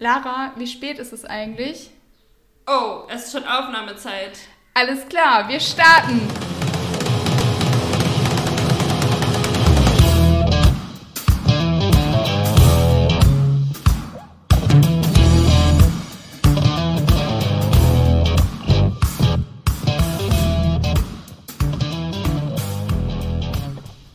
Lara, wie spät ist es eigentlich? Oh, es ist schon Aufnahmezeit. Alles klar, wir starten.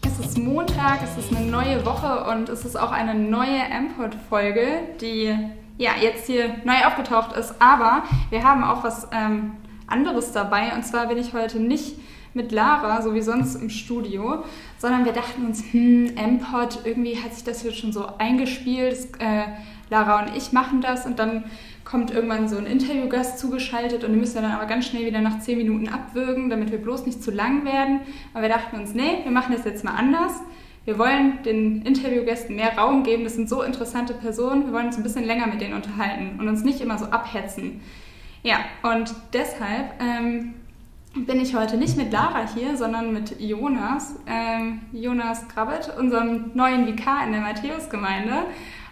Es ist Montag, es ist eine neue Woche und es ist auch eine neue M-Pod-Folge, die ja jetzt hier neu aufgetaucht ist. Aber wir haben auch was ähm, anderes dabei und zwar bin ich heute nicht mit Lara, so wie sonst im Studio, sondern wir dachten uns, hm, M-Pod, irgendwie hat sich das jetzt schon so eingespielt. Äh, Lara und ich machen das und dann kommt irgendwann so ein Interviewgast zugeschaltet und den müssen wir dann aber ganz schnell wieder nach 10 Minuten abwürgen, damit wir bloß nicht zu lang werden. Aber wir dachten uns, nee, wir machen das jetzt mal anders. Wir wollen den Interviewgästen mehr Raum geben. Das sind so interessante Personen. Wir wollen uns ein bisschen länger mit denen unterhalten und uns nicht immer so abhetzen. Ja, und deshalb ähm, bin ich heute nicht mit Lara hier, sondern mit Jonas. Ähm, Jonas Grabbet, unserem neuen Vikar in der Matthäusgemeinde.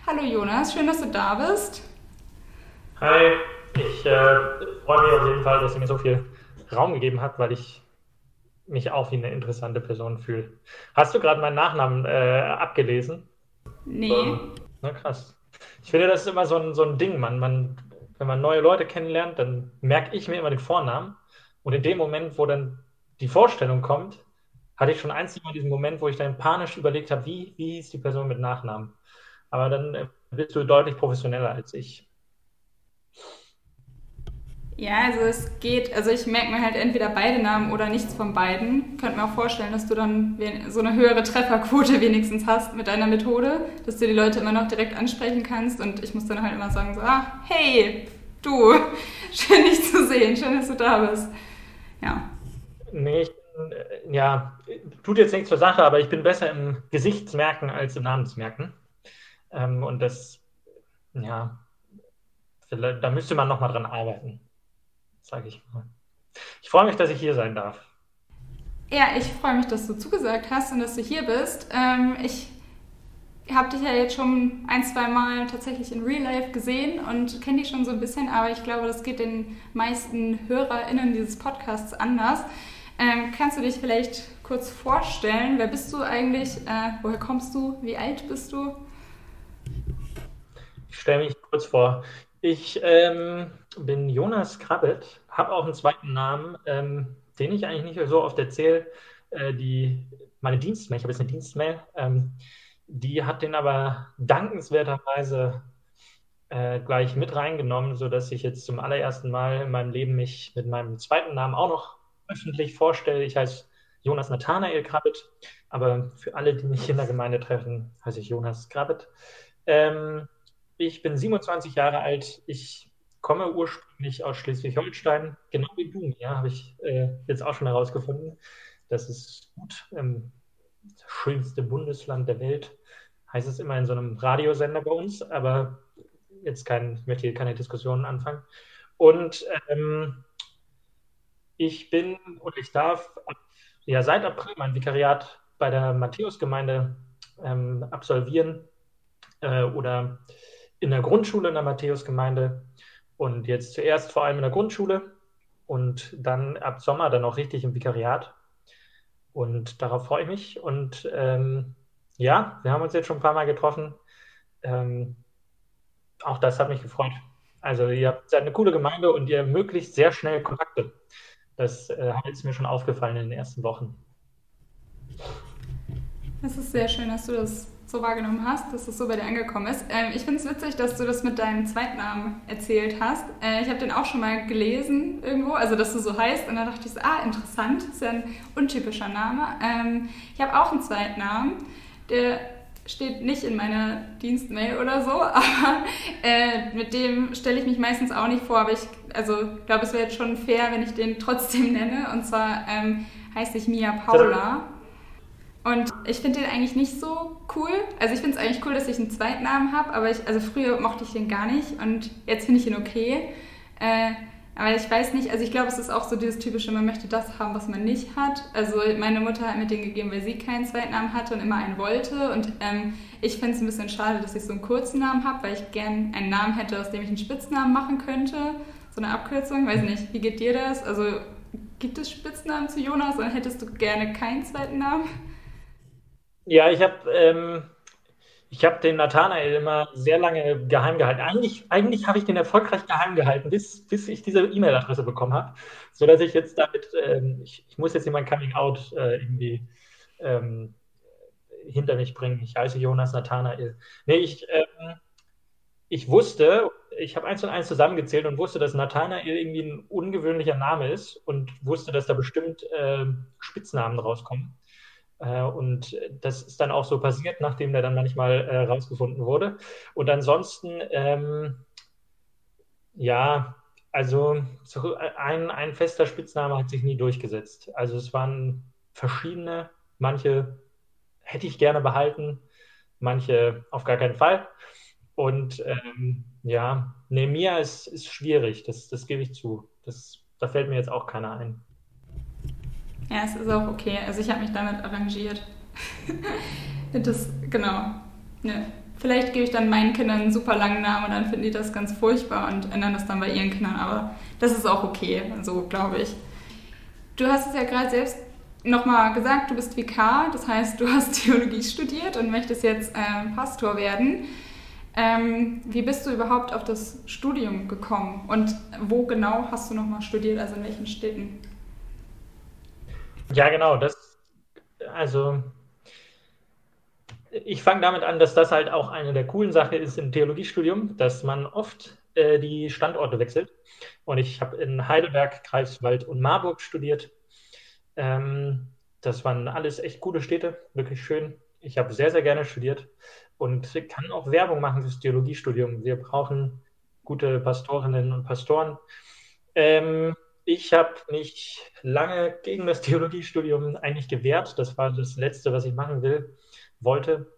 Hallo Jonas, schön, dass du da bist. Hi, ich äh, freue mich auf jeden Fall, dass ihr mir so viel Raum gegeben habt, weil ich mich auch wie eine interessante Person fühle. Hast du gerade meinen Nachnamen äh, abgelesen? Nee. Ähm, na krass. Ich finde, das ist immer so ein, so ein Ding, man, man, wenn man neue Leute kennenlernt, dann merke ich mir immer den Vornamen. Und in dem Moment, wo dann die Vorstellung kommt, hatte ich schon ein, zwei Mal diesen Moment, wo ich dann panisch überlegt habe, wie, wie hieß die Person mit Nachnamen. Aber dann äh, bist du deutlich professioneller als ich. Ja, also es geht, also ich merke mir halt entweder beide Namen oder nichts von beiden. Könnte mir auch vorstellen, dass du dann so eine höhere Trefferquote wenigstens hast mit deiner Methode, dass du die Leute immer noch direkt ansprechen kannst und ich muss dann halt immer sagen so, ah, hey, du, schön dich zu sehen, schön, dass du da bist. Ja. Nee, ich äh, ja, tut jetzt nichts zur Sache, aber ich bin besser im Gesichtsmerken als im Namensmerken. Ähm, und das, ja, da müsste man nochmal dran arbeiten sage ich mal. Ich freue mich, dass ich hier sein darf. Ja, ich freue mich, dass du zugesagt hast und dass du hier bist. Ähm, ich habe dich ja jetzt schon ein, zwei Mal tatsächlich in Real Life gesehen und kenne dich schon so ein bisschen, aber ich glaube, das geht den meisten HörerInnen dieses Podcasts anders. Ähm, kannst du dich vielleicht kurz vorstellen? Wer bist du eigentlich? Äh, woher kommst du? Wie alt bist du? Ich stelle mich kurz vor. Ich ähm, bin Jonas Krabbet, habe auch einen zweiten Namen, ähm, den ich eigentlich nicht so oft erzähle. Äh, die, meine Dienstmail, ich habe jetzt eine Dienstmail, ähm, die hat den aber dankenswerterweise äh, gleich mit reingenommen, sodass ich jetzt zum allerersten Mal in meinem Leben mich mit meinem zweiten Namen auch noch öffentlich vorstelle. Ich heiße Jonas Nathanael Krabbet, aber für alle, die mich in der Gemeinde treffen, heiße ich Jonas Krabbet. Ähm, ich bin 27 Jahre alt. Ich komme ursprünglich aus Schleswig-Holstein, genau wie du, ja, habe ich äh, jetzt auch schon herausgefunden. Das ist gut. Ähm, das schönste Bundesland der Welt, heißt es immer in so einem Radiosender bei uns, aber jetzt kein, ich möchte hier keine Diskussionen anfangen. Und ähm, ich bin und ich darf ja seit April mein Vikariat bei der Matthäusgemeinde ähm, absolvieren äh, oder in der Grundschule in der Matthäusgemeinde und jetzt zuerst vor allem in der Grundschule und dann ab Sommer dann auch richtig im Vikariat. Und darauf freue ich mich. Und ähm, ja, wir haben uns jetzt schon ein paar Mal getroffen. Ähm, auch das hat mich gefreut. Also ihr seid eine coole Gemeinde und ihr ermöglicht sehr schnell Kontakte. Das äh, hat jetzt mir schon aufgefallen in den ersten Wochen. Das ist sehr schön, dass du das so wahrgenommen hast, dass das so bei dir angekommen ist. Ähm, ich finde es witzig, dass du das mit deinem Zweitnamen erzählt hast. Äh, ich habe den auch schon mal gelesen irgendwo, also dass du so heißt. Und dann dachte ich so, ah, interessant, ist ja ein untypischer Name. Ähm, ich habe auch einen Zweitnamen, der steht nicht in meiner Dienstmail oder so, aber äh, mit dem stelle ich mich meistens auch nicht vor. Aber ich also, glaube, es wäre jetzt schon fair, wenn ich den trotzdem nenne. Und zwar ähm, heiße ich Mia Paula. Und ich finde den eigentlich nicht so cool. Also ich finde es eigentlich cool, dass ich einen Zweitnamen habe, aber ich, also früher mochte ich den gar nicht und jetzt finde ich ihn okay. Äh, Aber ich weiß nicht, also ich glaube, es ist auch so dieses typische, man möchte das haben, was man nicht hat. Also meine Mutter hat mir den gegeben, weil sie keinen zweiten Namen hatte und immer einen wollte. Und ähm, ich finde es ein bisschen schade, dass ich so einen kurzen Namen habe, weil ich gern einen Namen hätte, aus dem ich einen Spitznamen machen könnte. So eine Abkürzung, weiß nicht, wie geht dir das? Also gibt es Spitznamen zu Jonas oder hättest du gerne keinen zweiten Namen? Ja, ich habe ähm, habe den Nathanael immer sehr lange geheim gehalten. Eigentlich, eigentlich habe ich den erfolgreich geheim gehalten, bis, bis ich diese E-Mail-Adresse bekommen habe, sodass ich jetzt damit, ähm, ich, ich, muss jetzt hier mein Coming-out äh, irgendwie ähm, hinter mich bringen. Ich heiße Jonas Nathanael. Nee, ich, ähm, ich wusste, ich habe eins und eins zusammengezählt und wusste, dass Nathanael irgendwie ein ungewöhnlicher Name ist und wusste, dass da bestimmt äh, Spitznamen rauskommen. Äh, und das ist dann auch so passiert, nachdem der dann manchmal äh, rausgefunden wurde. Und ansonsten, ähm, ja, also so ein, ein fester Spitzname hat sich nie durchgesetzt. Also es waren verschiedene, manche hätte ich gerne behalten, manche auf gar keinen Fall. Und ähm, ja, Nemia ist, ist schwierig, das, das gebe ich zu. Das, da fällt mir jetzt auch keiner ein. Ja, es ist auch okay. Also ich habe mich damit arrangiert. das, genau. Ja. Vielleicht gebe ich dann meinen Kindern einen super langen Namen und dann finden die das ganz furchtbar und ändern das dann bei ihren Kindern. Aber das ist auch okay, so glaube ich. Du hast es ja gerade selbst nochmal gesagt, du bist Vikar, das heißt, du hast Theologie studiert und möchtest jetzt äh, Pastor werden. Ähm, wie bist du überhaupt auf das Studium gekommen und wo genau hast du nochmal studiert, also in welchen Städten? Ja, genau. Das, also ich fange damit an, dass das halt auch eine der coolen Sachen ist im Theologiestudium, dass man oft äh, die Standorte wechselt. Und ich habe in Heidelberg, Greifswald und Marburg studiert. Ähm, das waren alles echt gute Städte, wirklich schön. Ich habe sehr, sehr gerne studiert und kann auch Werbung machen fürs Theologiestudium. Wir brauchen gute Pastorinnen und Pastoren. Ähm, ich habe mich lange gegen das Theologiestudium eigentlich gewehrt. Das war das Letzte, was ich machen will, wollte.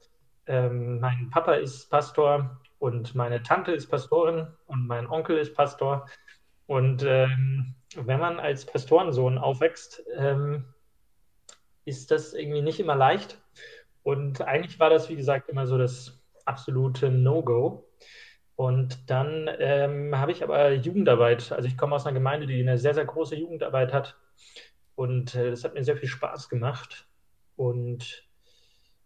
Ähm, mein Papa ist Pastor und meine Tante ist Pastorin und mein Onkel ist Pastor. Und ähm, wenn man als Pastorensohn aufwächst, ähm, ist das irgendwie nicht immer leicht. Und eigentlich war das, wie gesagt, immer so das absolute No-Go. Und dann ähm, habe ich aber Jugendarbeit. Also ich komme aus einer Gemeinde, die eine sehr, sehr große Jugendarbeit hat. Und äh, das hat mir sehr viel Spaß gemacht. Und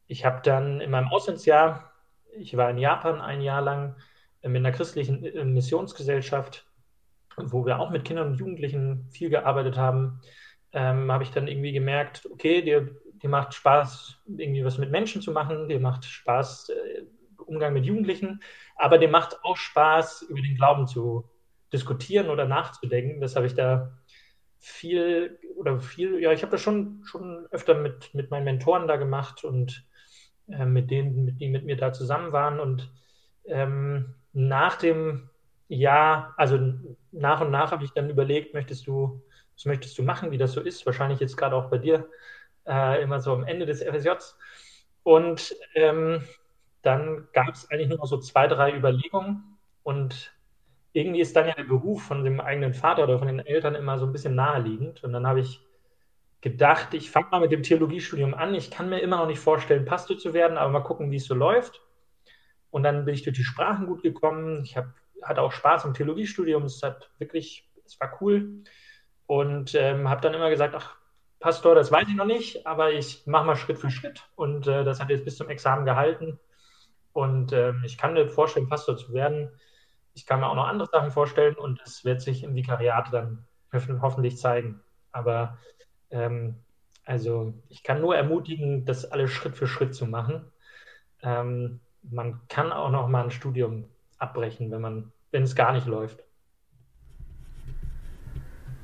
ich habe dann in meinem Auslandsjahr, ich war in Japan ein Jahr lang äh, mit einer christlichen äh, Missionsgesellschaft, wo wir auch mit Kindern und Jugendlichen viel gearbeitet haben, ähm, habe ich dann irgendwie gemerkt, okay, dir, dir macht Spaß, irgendwie was mit Menschen zu machen, dir macht Spaß, äh, Umgang mit Jugendlichen, aber dem macht auch Spaß, über den Glauben zu diskutieren oder nachzudenken. Das habe ich da viel oder viel, ja, ich habe das schon, schon öfter mit, mit meinen Mentoren da gemacht und äh, mit denen, mit, die mit mir da zusammen waren. Und ähm, nach dem Jahr, also nach und nach habe ich dann überlegt, möchtest du, was möchtest du machen, wie das so ist? Wahrscheinlich jetzt gerade auch bei dir, äh, immer so am Ende des FSJs. Und ähm, dann gab es eigentlich nur noch so zwei, drei Überlegungen und irgendwie ist dann ja der Beruf von dem eigenen Vater oder von den Eltern immer so ein bisschen naheliegend. Und dann habe ich gedacht, ich fange mal mit dem Theologiestudium an. Ich kann mir immer noch nicht vorstellen, Pastor zu werden, aber mal gucken, wie es so läuft. Und dann bin ich durch die Sprachen gut gekommen. Ich hab, hatte auch Spaß im Theologiestudium. Es hat wirklich, es war cool. Und ähm, habe dann immer gesagt, ach, Pastor, das weiß ich noch nicht, aber ich mache mal Schritt für Schritt. Und äh, das hat jetzt bis zum Examen gehalten. Und ähm, ich kann mir vorstellen, Pastor zu werden. Ich kann mir auch noch andere Sachen vorstellen und es wird sich im Vikariat dann hoffentlich zeigen. Aber ähm, also ich kann nur ermutigen, das alles Schritt für Schritt zu machen. Ähm, man kann auch noch mal ein Studium abbrechen, wenn man, wenn es gar nicht läuft.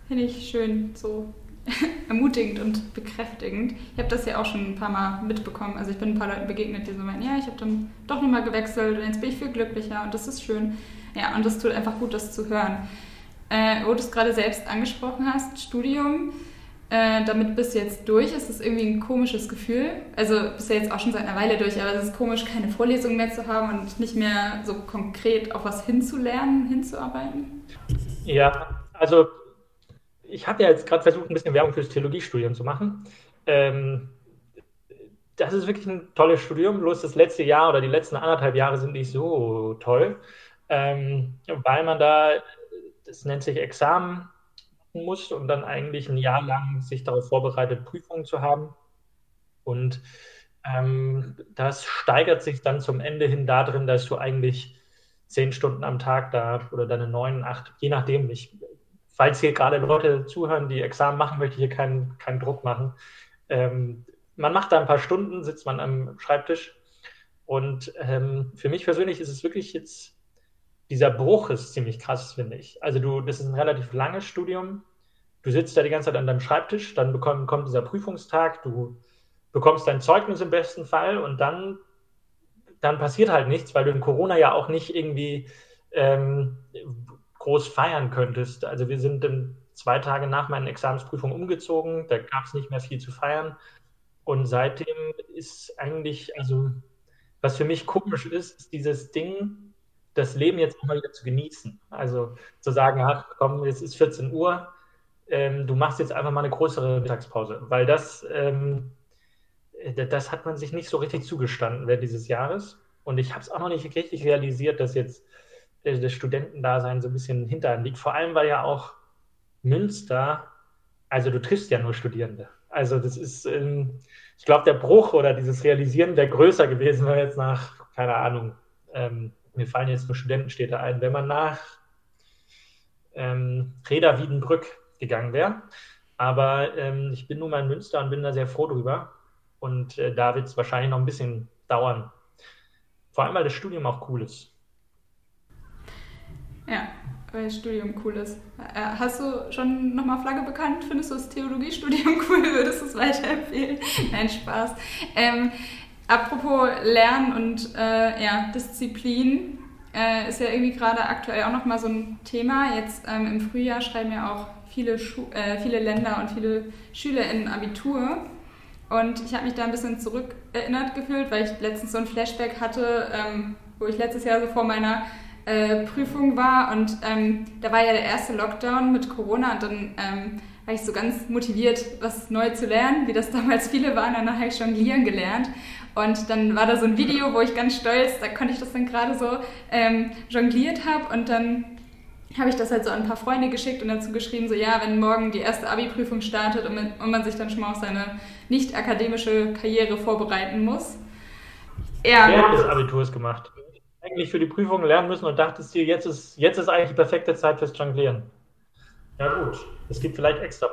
Finde ich schön so ermutigend und bekräftigend. Ich habe das ja auch schon ein paar Mal mitbekommen. Also ich bin ein paar Leuten begegnet, die so meinen, ja, ich habe dann doch nochmal gewechselt und jetzt bin ich viel glücklicher und das ist schön. Ja, und das tut einfach gut, das zu hören. Äh, wo du es gerade selbst angesprochen hast, Studium, äh, damit bist du jetzt durch. Ist das irgendwie ein komisches Gefühl? Also bist du ja jetzt auch schon seit einer Weile durch, aber es ist komisch, keine Vorlesungen mehr zu haben und nicht mehr so konkret auf was hinzulernen, hinzuarbeiten? Ja, also ich habe ja jetzt gerade versucht, ein bisschen Werbung fürs Theologiestudium zu machen. Ähm, das ist wirklich ein tolles Studium, bloß das letzte Jahr oder die letzten anderthalb Jahre sind nicht so toll, ähm, weil man da, das nennt sich Examen, muss und dann eigentlich ein Jahr lang sich darauf vorbereitet, Prüfungen zu haben. Und ähm, das steigert sich dann zum Ende hin darin, dass du eigentlich zehn Stunden am Tag da oder deine neun, acht, je nachdem, ich, falls hier gerade Leute zuhören, die Examen machen, möchte ich hier keinen, keinen Druck machen. Ähm, man macht da ein paar Stunden, sitzt man am Schreibtisch. Und ähm, für mich persönlich ist es wirklich jetzt, dieser Bruch ist ziemlich krass, finde ich. Also du, das ist ein relativ langes Studium. Du sitzt da die ganze Zeit an deinem Schreibtisch, dann bekommt, kommt dieser Prüfungstag, du bekommst dein Zeugnis im besten Fall und dann, dann passiert halt nichts, weil du in Corona ja auch nicht irgendwie ähm, groß feiern könntest. Also wir sind dann zwei Tage nach meinen Examensprüfungen umgezogen, da gab es nicht mehr viel zu feiern. Und seitdem ist eigentlich, also was für mich komisch ist, ist dieses Ding, das Leben jetzt auch mal wieder zu genießen. Also zu sagen, ach komm, jetzt ist 14 Uhr, ähm, du machst jetzt einfach mal eine größere Mittagspause, weil das, ähm, das hat man sich nicht so richtig zugestanden während dieses Jahres. Und ich habe es auch noch nicht richtig realisiert, dass jetzt äh, das Studentendasein so ein bisschen hinter einem liegt. Vor allem, weil ja auch Münster, also du triffst ja nur Studierende. Also das ist, ähm, ich glaube, der Bruch oder dieses Realisieren wäre größer gewesen, wenn jetzt nach, keine Ahnung, ähm, mir fallen jetzt nur Studentenstädte ein, wenn man nach ähm, Reda Wiedenbrück gegangen wäre. Aber ähm, ich bin nun mal in Münster und bin da sehr froh drüber. Und äh, da wird es wahrscheinlich noch ein bisschen dauern. Vor allem, weil das Studium auch cool ist. Ja, weil das Studium cool ist. Äh, hast du schon nochmal Flagge bekannt? Findest du das Theologiestudium cool? Würdest du es weiterempfehlen? Nein, Spaß. Ähm, apropos Lernen und äh, ja, Disziplin äh, ist ja irgendwie gerade aktuell auch nochmal so ein Thema. Jetzt ähm, im Frühjahr schreiben ja auch viele, Schu äh, viele Länder und viele Schüler in Abitur. Und ich habe mich da ein bisschen zurückerinnert gefühlt, weil ich letztens so ein Flashback hatte, ähm, wo ich letztes Jahr so vor meiner äh, Prüfung war und ähm, da war ja der erste Lockdown mit Corona und dann ähm, war ich so ganz motiviert, was neu zu lernen, wie das damals viele waren. Danach habe ich jonglieren gelernt und dann war da so ein Video, wo ich ganz stolz, da konnte ich das dann gerade so ähm, jongliert habe und dann habe ich das halt so an ein paar Freunde geschickt und dazu geschrieben, so ja, wenn morgen die erste Abi-Prüfung startet und, und, man sich dann schon mal auf seine nicht akademische Karriere vorbereiten muss. Ja. Während des Abiturs gemacht. Eigentlich für die Prüfung lernen müssen und dachtest dir, jetzt ist, jetzt ist eigentlich die perfekte Zeit fürs Jonglieren. Ja gut, es gibt vielleicht extra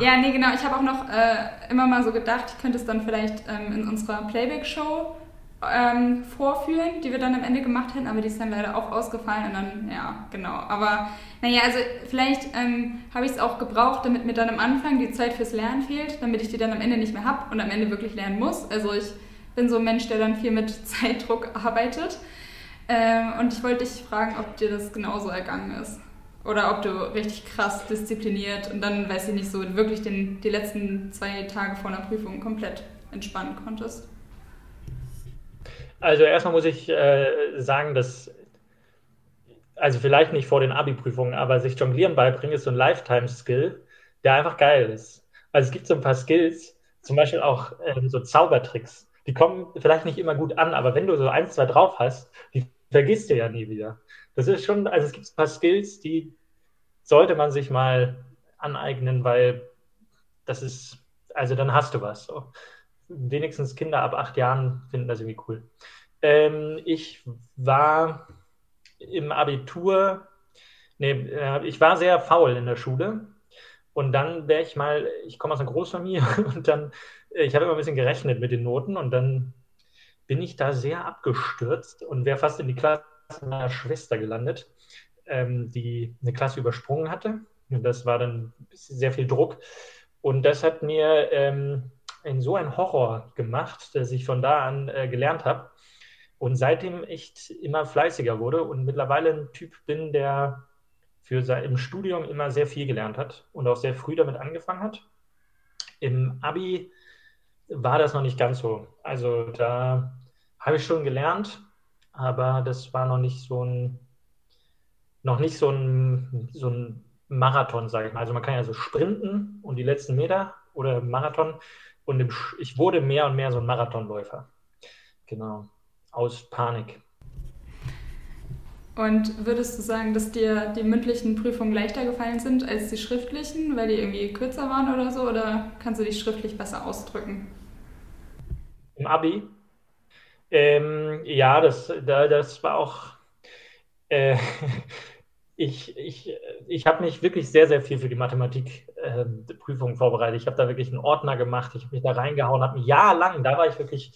ja, nee, genau. Ich habe auch noch äh, immer mal so gedacht, ich könnte es dann vielleicht ähm, in unserer Playback-Show ähm, vorführen, die wir dann am Ende gemacht hätten, aber die ist dann leider auch ausgefallen und dann, ja, genau. Aber naja, also vielleicht ähm, habe ich es auch gebraucht, damit mir dann am Anfang die Zeit fürs Lernen fehlt, damit ich die dann am Ende nicht mehr habe und am Ende wirklich lernen muss. Also ich bin so ein Mensch, der dann viel mit Zeitdruck arbeitet. Ähm, und ich wollte dich fragen, ob dir das genauso ergangen ist. Oder ob du richtig krass diszipliniert und dann, weiß ich nicht, so wirklich den, die letzten zwei Tage vor einer Prüfung komplett entspannen konntest. Also erstmal muss ich äh, sagen, dass, also vielleicht nicht vor den Abi-Prüfungen, aber sich Jonglieren beibringen ist so ein Lifetime-Skill, der einfach geil ist. Also es gibt so ein paar Skills, zum Beispiel auch ähm, so Zaubertricks. Die kommen vielleicht nicht immer gut an, aber wenn du so eins, zwei drauf hast, die vergisst du ja nie wieder. Das ist schon, also es gibt ein paar Skills, die sollte man sich mal aneignen, weil das ist, also dann hast du was. So. Wenigstens Kinder ab acht Jahren finden das irgendwie cool. Ähm, ich war im Abitur, nee, äh, ich war sehr faul in der Schule. Und dann wäre ich mal, ich komme aus einer Großfamilie und dann, ich habe immer ein bisschen gerechnet mit den Noten und dann bin ich da sehr abgestürzt und wäre fast in die Klasse meiner Schwester gelandet, ähm, die eine Klasse übersprungen hatte. Und das war dann sehr viel Druck. Und das hat mir ähm, so einen Horror gemacht, dass ich von da an äh, gelernt habe und seitdem echt immer fleißiger wurde und mittlerweile ein Typ bin, der für sein, im Studium immer sehr viel gelernt hat und auch sehr früh damit angefangen hat. Im Abi war das noch nicht ganz so. Also da habe ich schon gelernt, aber das war noch nicht so ein, noch nicht so ein, so ein Marathon, sage ich mal. Also man kann ja so sprinten und die letzten Meter oder Marathon. Und im, ich wurde mehr und mehr so ein Marathonläufer. Genau. Aus Panik. Und würdest du sagen, dass dir die mündlichen Prüfungen leichter gefallen sind als die schriftlichen, weil die irgendwie kürzer waren oder so? Oder kannst du dich schriftlich besser ausdrücken? Im Abi? Ähm, ja, das, da, das war auch. Äh, ich ich, ich habe mich wirklich sehr, sehr viel für die Mathematikprüfung äh, vorbereitet. Ich habe da wirklich einen Ordner gemacht, ich habe mich da reingehauen, habe ein Jahr lang, da war ich wirklich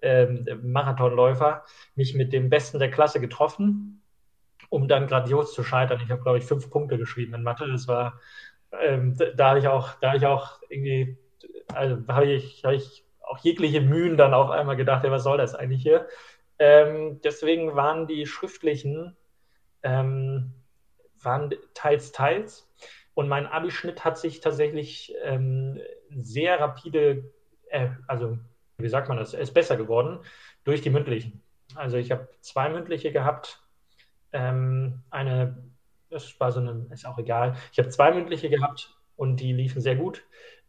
ähm, Marathonläufer, mich mit dem Besten der Klasse getroffen um dann grandios zu scheitern. Ich habe, glaube ich, fünf Punkte geschrieben in Mathe. Das war, ähm, da habe ich auch, da ich auch irgendwie, also habe ich, hab ich auch jegliche Mühen dann auf einmal gedacht, ja, was soll das eigentlich hier? Ähm, deswegen waren die schriftlichen, ähm, waren teils, teils. Und mein Abischnitt hat sich tatsächlich ähm, sehr rapide, äh, also wie sagt man das, ist besser geworden durch die mündlichen. Also ich habe zwei mündliche gehabt ähm, eine, das war so eine, ist auch egal. Ich habe zwei mündliche gehabt und die liefen sehr gut.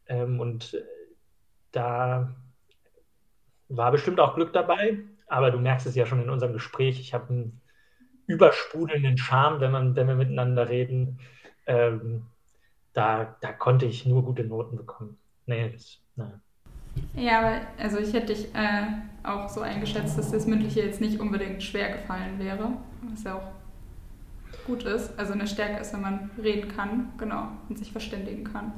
Ähm, und da war bestimmt auch Glück dabei, aber du merkst es ja schon in unserem Gespräch. Ich habe einen übersprudelnden Charme, wenn, man, wenn wir miteinander reden. Ähm, da, da konnte ich nur gute Noten bekommen. Nee, das, nein. Ja, aber also ich hätte dich äh, auch so eingeschätzt, dass das Mündliche jetzt nicht unbedingt schwer gefallen wäre, was ja auch gut ist. Also eine Stärke ist, wenn man reden kann, genau, und sich verständigen kann.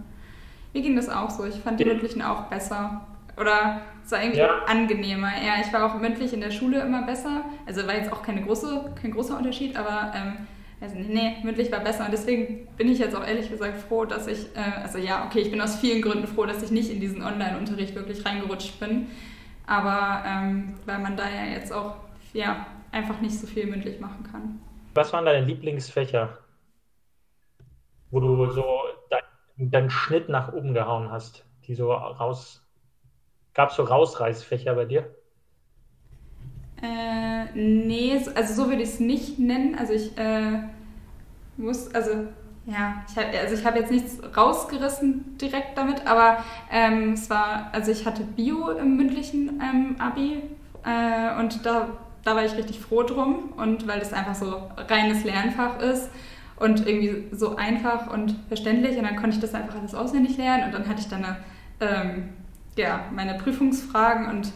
Mir ging das auch so. Ich fand die Mündlichen auch besser. Oder es war irgendwie ja. angenehmer. Ja, ich war auch mündlich in der Schule immer besser. Also war jetzt auch keine große, kein großer Unterschied, aber ähm, also nee, mündlich war besser. Und deswegen bin ich jetzt auch ehrlich gesagt froh, dass ich, äh, also ja, okay, ich bin aus vielen Gründen froh, dass ich nicht in diesen Online-Unterricht wirklich reingerutscht bin. Aber ähm, weil man da ja jetzt auch ja, einfach nicht so viel mündlich machen kann. Was waren deine Lieblingsfächer, wo du so deinen dein Schnitt nach oben gehauen hast, die so raus. Gab es so Rausreißfächer bei dir? Äh, nee, also so würde ich es nicht nennen. Also ich äh, muss, also ja, ich habe also ich jetzt nichts rausgerissen direkt damit, aber ähm, es war, also ich hatte Bio im mündlichen ähm, Abi äh, und da, da war ich richtig froh drum und weil das einfach so reines Lernfach ist und irgendwie so einfach und verständlich und dann konnte ich das einfach alles auswendig lernen und dann hatte ich dann eine, ähm, ja, meine Prüfungsfragen und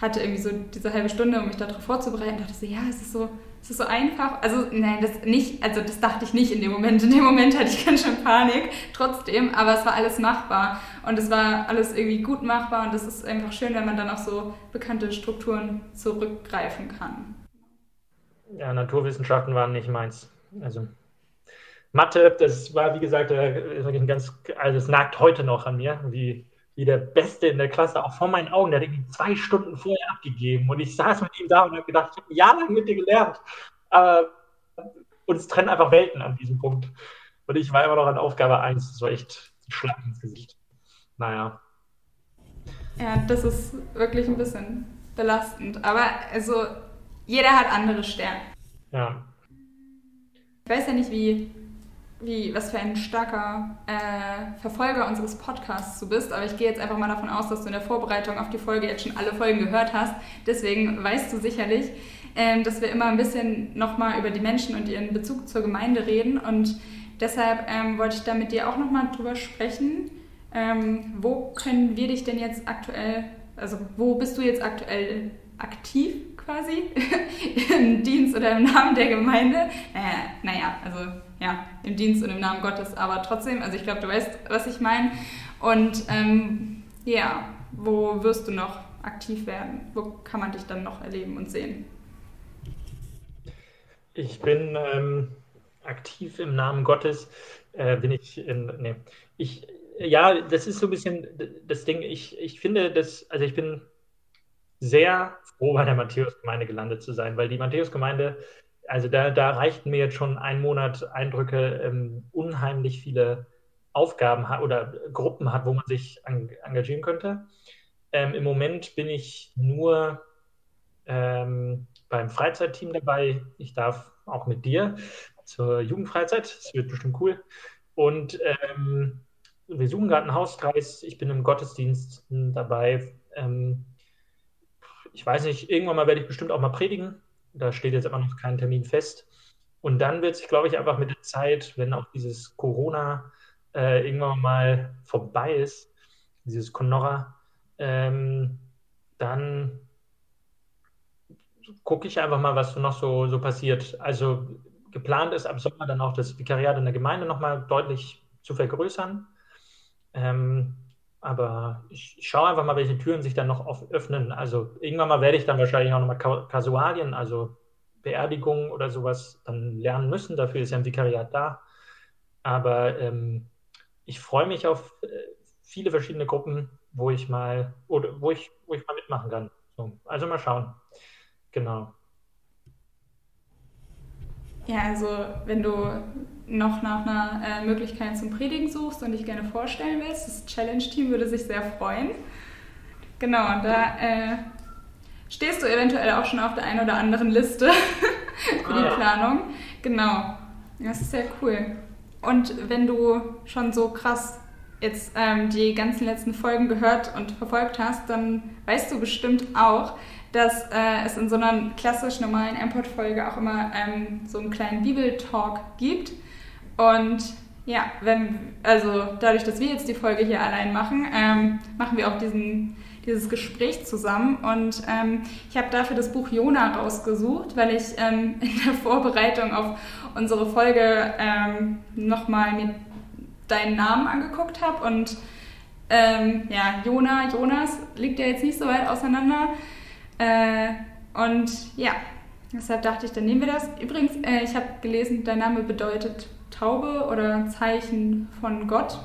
hatte irgendwie so diese halbe Stunde, um mich darauf vorzubereiten, dachte so, ja, es ist so, es ist so einfach. Also, nein, das nicht, also das dachte ich nicht in dem Moment. In dem Moment hatte ich ganz schön Panik, trotzdem, aber es war alles machbar und es war alles irgendwie gut machbar und das ist einfach schön, wenn man dann auf so bekannte Strukturen zurückgreifen kann. Ja, Naturwissenschaften waren nicht meins. Also Mathe, das war wie gesagt äh, ein ganz, also es nagt heute noch an mir, wie wie der Beste in der Klasse, auch vor meinen Augen. Der hat irgendwie zwei Stunden vorher abgegeben. Und ich saß mit ihm da und habe gedacht, ich habe jahrelang mit dir gelernt. Aber uns trennen einfach Welten an diesem Punkt. Und ich war immer noch an Aufgabe 1. Das war echt ein Schlag ins Gesicht. Naja. Ja, das ist wirklich ein bisschen belastend. Aber also, jeder hat andere Stärken. Ja. Ich weiß ja nicht, wie wie, was für ein starker äh, Verfolger unseres Podcasts du bist, aber ich gehe jetzt einfach mal davon aus, dass du in der Vorbereitung auf die Folge jetzt schon alle Folgen gehört hast. Deswegen weißt du sicherlich, ähm, dass wir immer ein bisschen nochmal über die Menschen und ihren Bezug zur Gemeinde reden und deshalb ähm, wollte ich da mit dir auch nochmal drüber sprechen. Ähm, wo können wir dich denn jetzt aktuell, also wo bist du jetzt aktuell aktiv quasi im Dienst oder im Namen der Gemeinde? Naja, naja also ja, im Dienst und im Namen Gottes, aber trotzdem, also ich glaube, du weißt, was ich meine. Und ähm, ja, wo wirst du noch aktiv werden? Wo kann man dich dann noch erleben und sehen? Ich bin ähm, aktiv im Namen Gottes. Äh, bin ich in, nee, ich, ja, das ist so ein bisschen das Ding. Ich, ich finde, dass, also ich bin sehr froh, bei der Matthäus-Gemeinde gelandet zu sein, weil die Matthäus-Gemeinde also da, da reichten mir jetzt schon ein Monat Eindrücke, ähm, unheimlich viele Aufgaben hat oder Gruppen hat, wo man sich engagieren könnte. Ähm, Im Moment bin ich nur ähm, beim Freizeitteam dabei. Ich darf auch mit dir zur Jugendfreizeit. Es wird bestimmt cool. Und ähm, wir suchen gerade einen Hauskreis. Ich bin im Gottesdienst dabei. Ähm, ich weiß nicht, irgendwann mal werde ich bestimmt auch mal predigen. Da steht jetzt aber noch kein Termin fest. Und dann wird sich, glaube ich, einfach mit der Zeit, wenn auch dieses Corona äh, irgendwann mal vorbei ist, dieses Conora, ähm, dann gucke ich einfach mal, was noch so, so passiert. Also geplant ist ab Sommer dann auch das Vikariat in der Gemeinde nochmal deutlich zu vergrößern. Ähm, aber ich, ich, schaue einfach mal, welche Türen sich dann noch öffnen. Also irgendwann mal werde ich dann wahrscheinlich auch nochmal Kasualien, also Beerdigungen oder sowas dann lernen müssen. Dafür ist ja ein Vikariat da. Aber ähm, ich freue mich auf äh, viele verschiedene Gruppen, wo ich mal oder wo ich, wo ich mal mitmachen kann. So, also mal schauen. Genau. Ja, also wenn du noch nach einer äh, Möglichkeit zum Predigen suchst und dich gerne vorstellen willst, das Challenge-Team würde sich sehr freuen. Genau, und da äh, stehst du eventuell auch schon auf der einen oder anderen Liste für die ah. Planung. Genau, das ist sehr cool. Und wenn du schon so krass jetzt ähm, die ganzen letzten Folgen gehört und verfolgt hast, dann weißt du bestimmt auch, dass äh, es in so einer klassisch normalen Import-Folge auch immer ähm, so einen kleinen Bibeltalk gibt. Und ja, wenn, also dadurch, dass wir jetzt die Folge hier allein machen, ähm, machen wir auch diesen, dieses Gespräch zusammen. Und ähm, ich habe dafür das Buch Jona rausgesucht, weil ich ähm, in der Vorbereitung auf unsere Folge ähm, nochmal mir deinen Namen angeguckt habe. Und ähm, ja, Jona, Jonas liegt ja jetzt nicht so weit auseinander. Äh, und ja, deshalb dachte ich, dann nehmen wir das. Übrigens, äh, ich habe gelesen, dein Name bedeutet Taube oder Zeichen von Gott.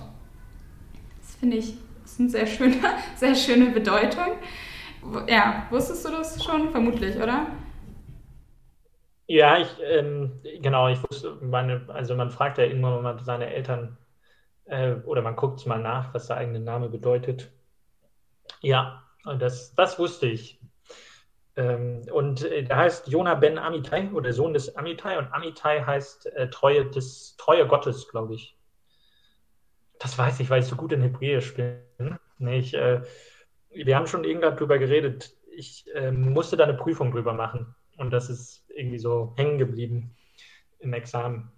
Das finde ich ist eine sehr schöne, sehr schöne Bedeutung. Ja, wusstest du das schon? Vermutlich, oder? Ja, ich, ähm, genau, ich wusste, meine, also man fragt ja irgendwann mal seine Eltern äh, oder man guckt mal nach, was der eigene Name bedeutet. Ja, das, das wusste ich. Ähm, und äh, der heißt Jonah ben Amitai oder Sohn des Amitai und Amitai heißt äh, Treue des Treue Gottes, glaube ich. Das weiß ich, weil ich so gut in Hebräisch bin. Nee, ich, äh, wir haben schon irgendwann drüber geredet. Ich äh, musste da eine Prüfung drüber machen und das ist irgendwie so hängen geblieben im Examen.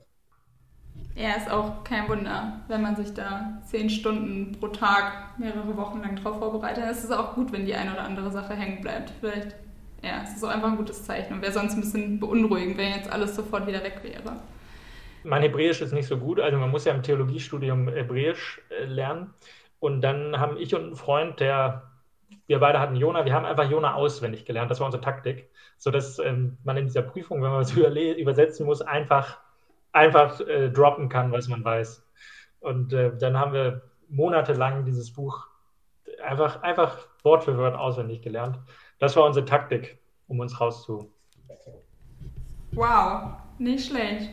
Ja, ist auch kein Wunder, wenn man sich da zehn Stunden pro Tag mehrere Wochen lang drauf vorbereitet. Es ist auch gut, wenn die eine oder andere Sache hängen bleibt. Vielleicht ja, es ist auch einfach ein gutes Zeichen und wäre sonst ein bisschen beunruhigend, wenn jetzt alles sofort wieder weg wäre. Mein Hebräisch ist nicht so gut, also man muss ja im Theologiestudium Hebräisch äh, lernen. Und dann haben ich und ein Freund, der, wir beide hatten Jona, wir haben einfach Jona auswendig gelernt, das war unsere Taktik, sodass ähm, man in dieser Prüfung, wenn man was übersetzen muss, einfach, einfach äh, droppen kann, was man weiß. Und äh, dann haben wir monatelang dieses Buch einfach, einfach Wort für Wort auswendig gelernt. Das war unsere Taktik, um uns rauszu. Wow, nicht schlecht.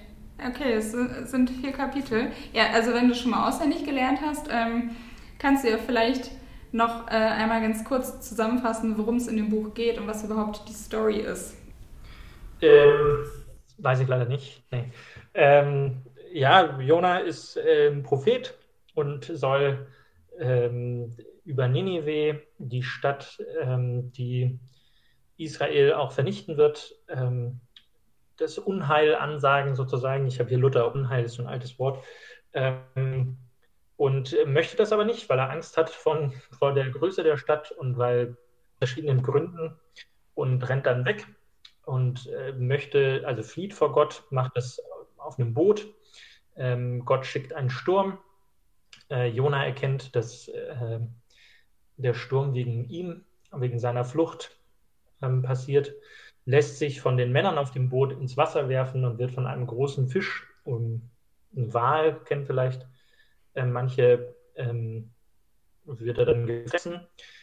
Okay, es sind vier Kapitel. Ja, also wenn du schon mal auswendig gelernt hast, ähm, kannst du ja vielleicht noch äh, einmal ganz kurz zusammenfassen, worum es in dem Buch geht und was überhaupt die Story ist. Ähm, weiß ich leider nicht. Nee. Ähm, ja, Jona ist äh, Prophet und soll ähm, über Ninive, die Stadt, ähm, die Israel auch vernichten wird, ähm, das Unheil ansagen sozusagen. Ich habe hier Luther, Unheil ist so ein altes Wort. Ähm, und möchte das aber nicht, weil er Angst hat von, vor der Größe der Stadt und weil verschiedenen Gründen und rennt dann weg und äh, möchte, also flieht vor Gott, macht das auf einem Boot. Ähm, Gott schickt einen Sturm. Äh, Jona erkennt, dass äh, der Sturm wegen ihm, wegen seiner Flucht ähm, passiert, lässt sich von den Männern auf dem Boot ins Wasser werfen und wird von einem großen Fisch, um, ein Wal, kennt vielleicht äh, manche, ähm, wird er dann gefressen,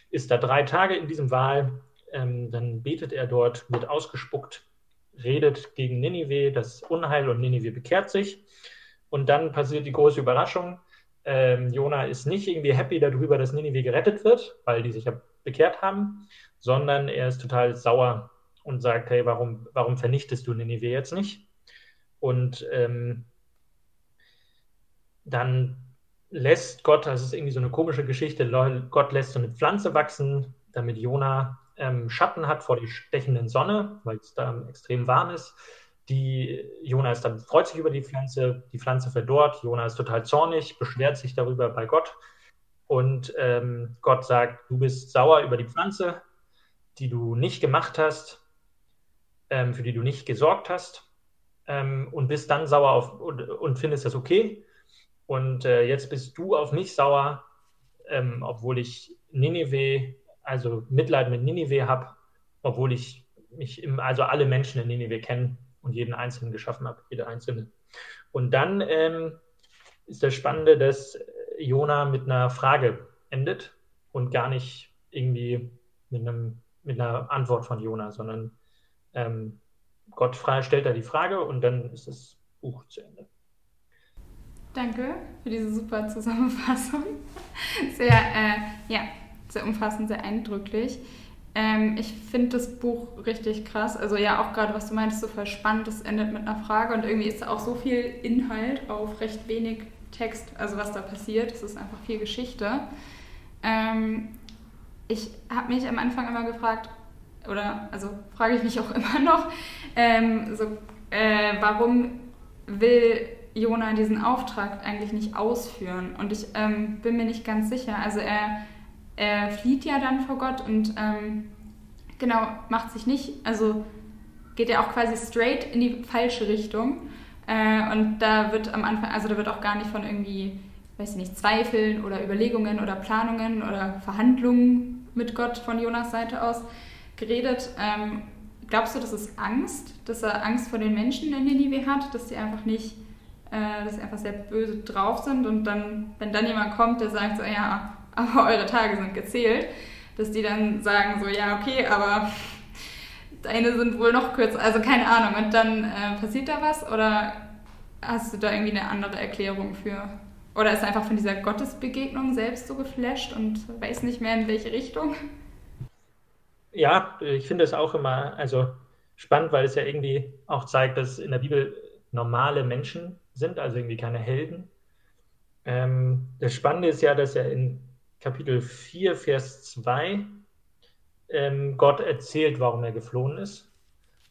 ist da drei Tage in diesem Wal, ähm, dann betet er dort, wird ausgespuckt, redet gegen Ninive, das Unheil und Ninive bekehrt sich. Und dann passiert die große Überraschung ähm, Jona ist nicht irgendwie happy darüber, dass Ninive gerettet wird, weil die sich ja bekehrt haben, sondern er ist total sauer und sagt, hey, warum, warum vernichtest du Ninive jetzt nicht? Und ähm, dann lässt Gott, das ist irgendwie so eine komische Geschichte, Gott lässt so eine Pflanze wachsen, damit Jona ähm, Schatten hat vor der stechenden Sonne, weil es da extrem warm ist. Die Jona ist dann freut sich über die Pflanze, die Pflanze verdorrt, Jona ist total zornig, beschwert sich darüber bei Gott und ähm, Gott sagt, du bist sauer über die Pflanze, die du nicht gemacht hast, ähm, für die du nicht gesorgt hast ähm, und bist dann sauer auf und, und findest das okay. Und äh, jetzt bist du auf mich sauer, ähm, obwohl ich Ninive, also Mitleid mit Ninive habe, obwohl ich mich im, also alle Menschen in Ninive kennen und jeden Einzelnen geschaffen habe, jede Einzelne. Und dann ähm, ist das Spannende, dass Jona mit einer Frage endet und gar nicht irgendwie mit, einem, mit einer Antwort von Jona, sondern ähm, Gott stellt da die Frage und dann ist das Buch zu Ende. Danke für diese super Zusammenfassung. Sehr, äh, ja, sehr umfassend, sehr eindrücklich. Ähm, ich finde das Buch richtig krass. Also ja, auch gerade was du meintest, so voll spannend. Es endet mit einer Frage und irgendwie ist da auch so viel Inhalt auf recht wenig Text. Also was da passiert, es ist einfach viel Geschichte. Ähm, ich habe mich am Anfang immer gefragt, oder also frage ich mich auch immer noch, ähm, so, äh, warum will Jona diesen Auftrag eigentlich nicht ausführen. Und ich ähm, bin mir nicht ganz sicher. Also er, er flieht ja dann vor Gott und ähm, genau, macht sich nicht, also geht er auch quasi straight in die falsche Richtung. Äh, und da wird am Anfang, also da wird auch gar nicht von irgendwie, weiß ich nicht, Zweifeln oder Überlegungen oder Planungen oder Verhandlungen mit Gott von Jonas Seite aus geredet. Ähm, glaubst du, das ist Angst, dass er Angst vor den Menschen in Ninive hat, dass sie einfach nicht äh, dass sie einfach sehr böse drauf sind und dann, wenn dann jemand kommt, der sagt so, ja, aber eure Tage sind gezählt, dass die dann sagen so, ja, okay, aber deine sind wohl noch kürzer, also keine Ahnung. Und dann äh, passiert da was oder hast du da irgendwie eine andere Erklärung für? Oder ist einfach von dieser Gottesbegegnung selbst so geflasht und weiß nicht mehr in welche Richtung? Ja, ich finde es auch immer also spannend, weil es ja irgendwie auch zeigt, dass in der Bibel normale Menschen sind, also irgendwie keine Helden. Ähm, das Spannende ist ja, dass er in Kapitel 4, Vers 2 ähm, Gott erzählt, warum er geflohen ist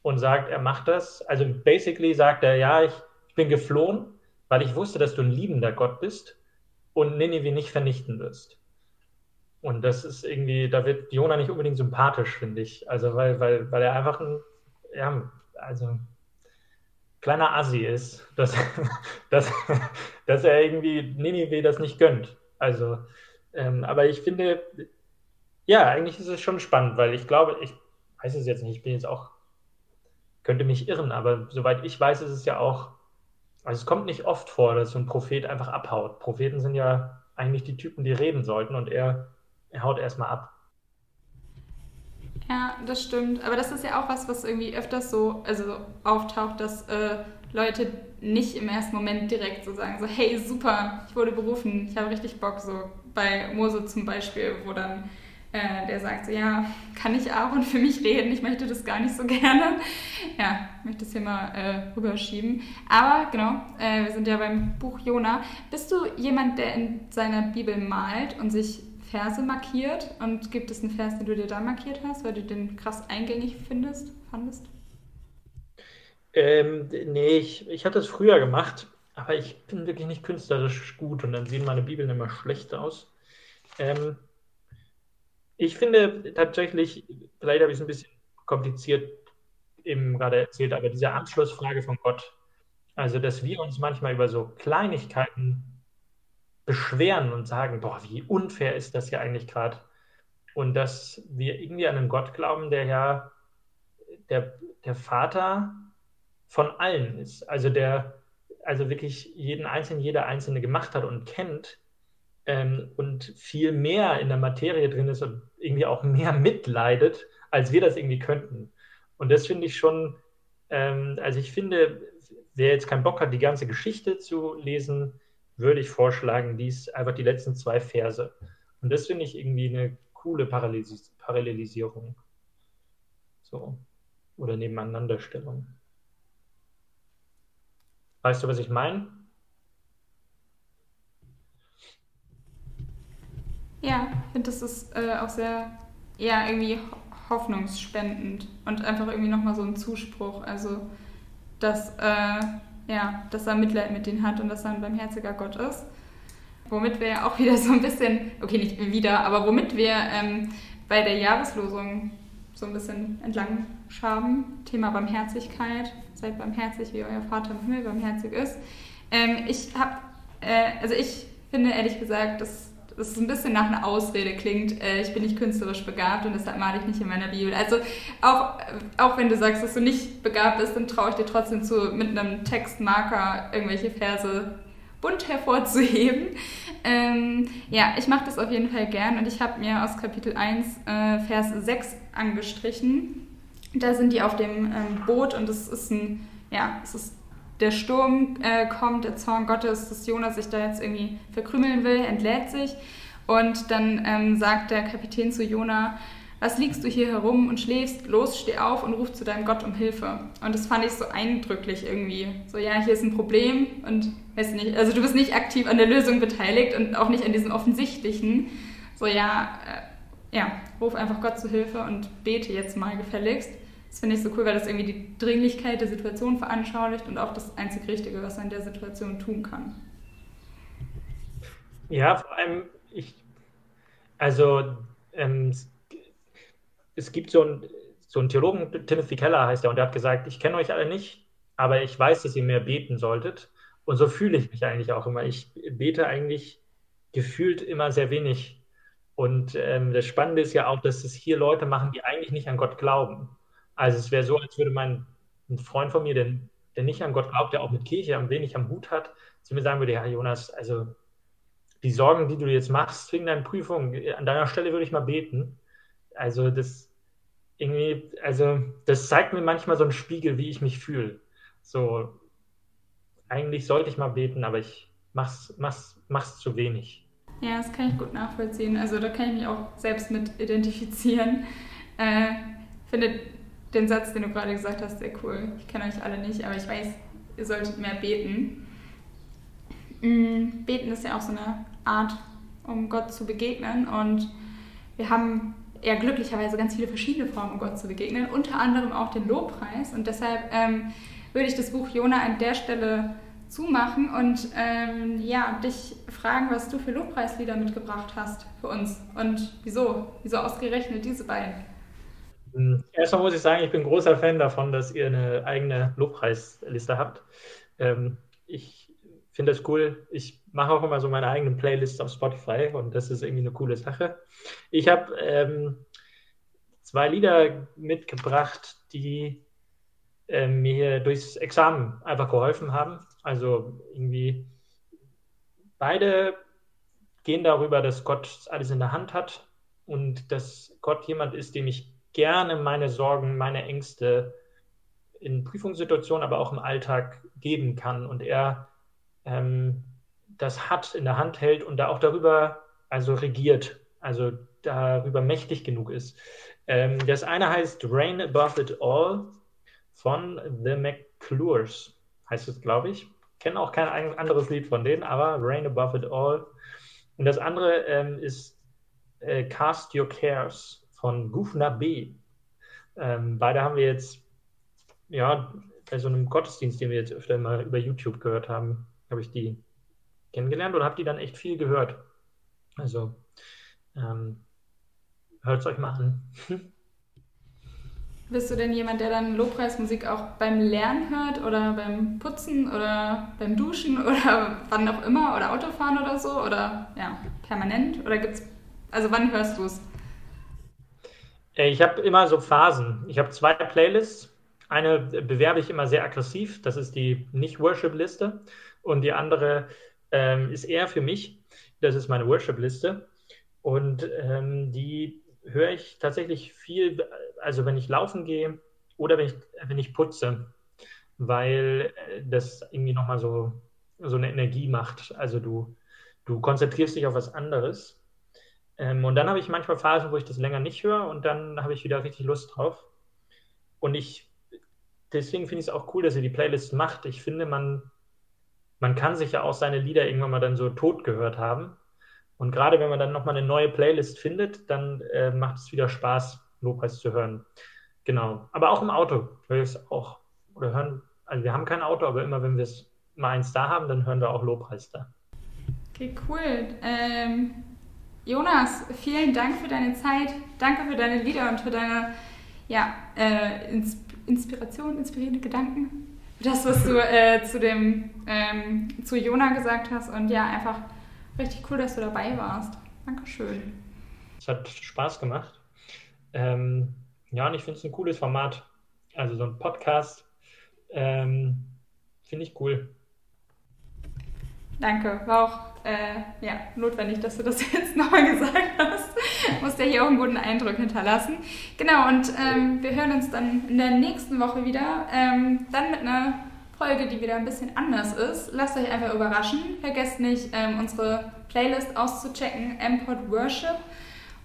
und sagt, er macht das. Also basically sagt er, ja, ich, ich bin geflohen, weil ich wusste, dass du ein liebender Gott bist und Ninive nicht vernichten wirst. Und das ist irgendwie, da wird Jona nicht unbedingt sympathisch, finde ich. Also, weil, weil, weil er einfach ein, ja, also kleiner Assi ist, dass, dass, dass er irgendwie Ninive das nicht gönnt. Also, ähm, aber ich finde, ja, eigentlich ist es schon spannend, weil ich glaube, ich weiß es jetzt nicht, ich bin jetzt auch, könnte mich irren, aber soweit ich weiß, ist es ja auch, also es kommt nicht oft vor, dass so ein Prophet einfach abhaut. Propheten sind ja eigentlich die Typen, die reden sollten und er, er haut erstmal ab. Ja, das stimmt. Aber das ist ja auch was, was irgendwie öfters so also auftaucht, dass äh, Leute nicht im ersten Moment direkt so sagen, so hey, super, ich wurde berufen, ich habe richtig Bock. So bei Mose zum Beispiel, wo dann äh, der sagt so, ja, kann ich Aaron für mich reden? Ich möchte das gar nicht so gerne. Ja, ich möchte das hier mal äh, rüberschieben. Aber genau, äh, wir sind ja beim Buch Jona. Bist du jemand, der in seiner Bibel malt und sich Verse markiert? Und gibt es einen Vers, den du dir da markiert hast, weil du den krass eingängig findest, fandest? Ähm, nee, ich, ich hatte es früher gemacht, aber ich bin wirklich nicht künstlerisch gut und dann sehen meine Bibeln immer schlecht aus. Ähm, ich finde tatsächlich, vielleicht habe ich es ein bisschen kompliziert eben gerade erzählt, aber diese Anschlussfrage von Gott, also dass wir uns manchmal über so Kleinigkeiten beschweren und sagen, boah, wie unfair ist das ja eigentlich gerade. Und dass wir irgendwie an einen Gott glauben, der ja der, der Vater von allen ist. Also der also wirklich jeden Einzelnen, jeder Einzelne gemacht hat und kennt ähm, und viel mehr in der Materie drin ist und irgendwie auch mehr mitleidet, als wir das irgendwie könnten. Und das finde ich schon, ähm, also ich finde, wer jetzt keinen Bock hat, die ganze Geschichte zu lesen, würde ich vorschlagen, lies einfach die letzten zwei Verse. Und das finde ich irgendwie eine coole Parallelis Parallelisierung. So. Oder Nebeneinanderstellung. Weißt du, was ich meine? Ja, ich finde, das ist äh, auch sehr, ja, irgendwie hoffnungsspendend und einfach irgendwie nochmal so ein Zuspruch. Also, dass, äh, ja, dass er Mitleid mit denen hat und dass er ein barmherziger Gott ist. Womit wir ja auch wieder so ein bisschen, okay, nicht wieder, aber womit wir ähm, bei der Jahreslosung so ein bisschen entlang schaben. Thema Barmherzigkeit. Seid barmherzig, wie euer Vater im Himmel barmherzig ist. Ähm, ich habe, äh, also ich finde ehrlich gesagt, dass es ein bisschen nach einer Ausrede klingt, äh, ich bin nicht künstlerisch begabt und deshalb male ich nicht in meiner Bibel. Also auch, auch wenn du sagst, dass du nicht begabt bist, dann traue ich dir trotzdem zu, mit einem Textmarker irgendwelche Verse bunt hervorzuheben. Ähm, ja, ich mache das auf jeden Fall gern und ich habe mir aus Kapitel 1, äh, Vers 6 angestrichen. Da sind die auf dem ähm, Boot und es ist ein, ja, es ist der Sturm äh, kommt, der Zorn Gottes, dass Jonas sich da jetzt irgendwie verkrümeln will, entlädt sich. Und dann ähm, sagt der Kapitän zu Jona, was liegst du hier herum und schläfst? Los, steh auf und ruf zu deinem Gott um Hilfe. Und das fand ich so eindrücklich irgendwie. So, ja, hier ist ein Problem und weiß nicht, also du bist nicht aktiv an der Lösung beteiligt und auch nicht an diesem offensichtlichen. So, ja, äh, ja, ruf einfach Gott zu Hilfe und bete jetzt mal gefälligst. Das finde ich so cool, weil das irgendwie die Dringlichkeit der Situation veranschaulicht und auch das einzig Richtige, was man in der Situation tun kann. Ja, vor allem, ich, also ähm, es gibt so einen, so Theologen, Timothy Keller heißt er, und der hat gesagt, ich kenne euch alle nicht, aber ich weiß, dass ihr mehr beten solltet. Und so fühle ich mich eigentlich auch immer. Ich bete eigentlich gefühlt immer sehr wenig. Und ähm, das Spannende ist ja auch, dass es hier Leute machen, die eigentlich nicht an Gott glauben. Also es wäre so, als würde mein ein Freund von mir, der, der nicht an Gott glaubt, der auch mit Kirche am wenig am Hut hat, zu mir sagen würde, ja Jonas, also die Sorgen, die du jetzt machst wegen deinen Prüfungen, an deiner Stelle würde ich mal beten. Also das irgendwie, also das zeigt mir manchmal so einen Spiegel, wie ich mich fühle. So, eigentlich sollte ich mal beten, aber ich mach's, mach's, mach's zu wenig. Ja, das kann ich gut nachvollziehen. Also da kann ich mich auch selbst mit identifizieren. Äh, finde den Satz, den du gerade gesagt hast, sehr cool. Ich kenne euch alle nicht, aber ich weiß, ihr solltet mehr beten. Mm, beten ist ja auch so eine Art, um Gott zu begegnen. Und wir haben ja glücklicherweise ganz viele verschiedene Formen, um Gott zu begegnen, unter anderem auch den Lobpreis. Und deshalb ähm, würde ich das Buch Jona an der Stelle zumachen und ähm, ja, dich fragen, was du für Lobpreislieder mitgebracht hast für uns und wieso, wieso ausgerechnet diese beiden. Erstmal muss ich sagen, ich bin großer Fan davon, dass ihr eine eigene Lobpreisliste habt. Ähm, ich finde das cool. Ich mache auch immer so meine eigenen Playlists auf Spotify und das ist irgendwie eine coole Sache. Ich habe ähm, zwei Lieder mitgebracht, die äh, mir durchs Examen einfach geholfen haben. Also irgendwie beide gehen darüber, dass Gott alles in der Hand hat und dass Gott jemand ist, dem ich gerne meine Sorgen, meine Ängste in Prüfungssituationen, aber auch im Alltag geben kann und er ähm, das hat, in der Hand hält und da auch darüber also regiert, also darüber mächtig genug ist. Ähm, das eine heißt Rain Above It All von The McClures, heißt es, glaube ich. Kenne auch kein anderes Lied von denen, aber Rain Above It All. Und das andere ähm, ist äh, Cast Your Cares von Gufna B. Ähm, beide haben wir jetzt, ja, bei so einem Gottesdienst, den wir jetzt öfter mal über YouTube gehört haben, habe ich die kennengelernt und habe die dann echt viel gehört. Also ähm, hört es euch mal an. Bist du denn jemand, der dann Lobpreismusik auch beim Lernen hört oder beim Putzen oder beim Duschen oder wann auch immer oder Autofahren oder so oder ja, permanent oder gibt's also wann hörst du es? Äh, ich habe immer so Phasen. Ich habe zwei Playlists. Eine bewerbe ich immer sehr aggressiv, das ist die Nicht-Worship-Liste. Und die andere ähm, ist eher für mich, das ist meine Worship-Liste. Und ähm, die höre ich tatsächlich viel, also wenn ich laufen gehe oder wenn ich, wenn ich putze, weil äh, das irgendwie nochmal so, so eine Energie macht. Also du, du konzentrierst dich auf was anderes. Ähm, und dann habe ich manchmal Phasen, wo ich das länger nicht höre und dann habe ich wieder richtig Lust drauf. Und ich, deswegen finde ich es auch cool, dass ihr die Playlist macht. Ich finde, man man kann sich ja auch seine Lieder irgendwann mal dann so tot gehört haben. Und gerade wenn man dann nochmal eine neue Playlist findet, dann äh, macht es wieder Spaß, Lobpreis zu hören. Genau. Aber auch im Auto höre ich es auch. Oder hören, also wir haben kein Auto, aber immer wenn wir es mal eins da haben, dann hören wir auch Lobpreis da. Okay, cool. Ähm, Jonas, vielen Dank für deine Zeit. Danke für deine Lieder und für deine ja, äh, Inspiration, inspirierende Gedanken. Das, was du äh, zu dem ähm, zu Jona gesagt hast und ja, einfach richtig cool, dass du dabei warst. Dankeschön. Es hat Spaß gemacht. Ähm, ja, und ich finde es ein cooles Format. Also so ein Podcast ähm, finde ich cool. Danke. War auch äh, ja, notwendig, dass du das jetzt nochmal gesagt hast. Muss ja hier auch einen guten Eindruck hinterlassen. Genau, und ähm, wir hören uns dann in der nächsten Woche wieder. Ähm, dann mit einer Folge, die wieder ein bisschen anders ist. Lasst euch einfach überraschen. Vergesst nicht, ähm, unsere Playlist auszuchecken, MPod Worship.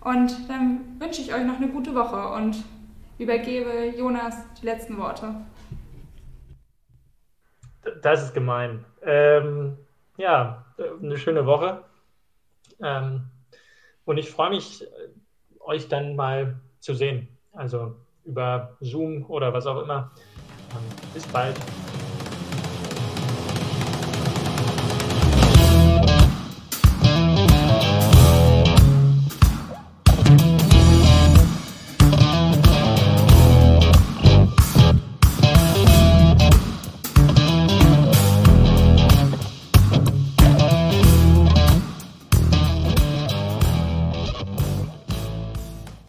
Und dann wünsche ich euch noch eine gute Woche und übergebe Jonas die letzten Worte. Das ist gemein. Ähm, ja, eine schöne Woche. Ähm, und ich freue mich, euch dann mal zu sehen. Also über Zoom oder was auch immer. Ähm, bis bald.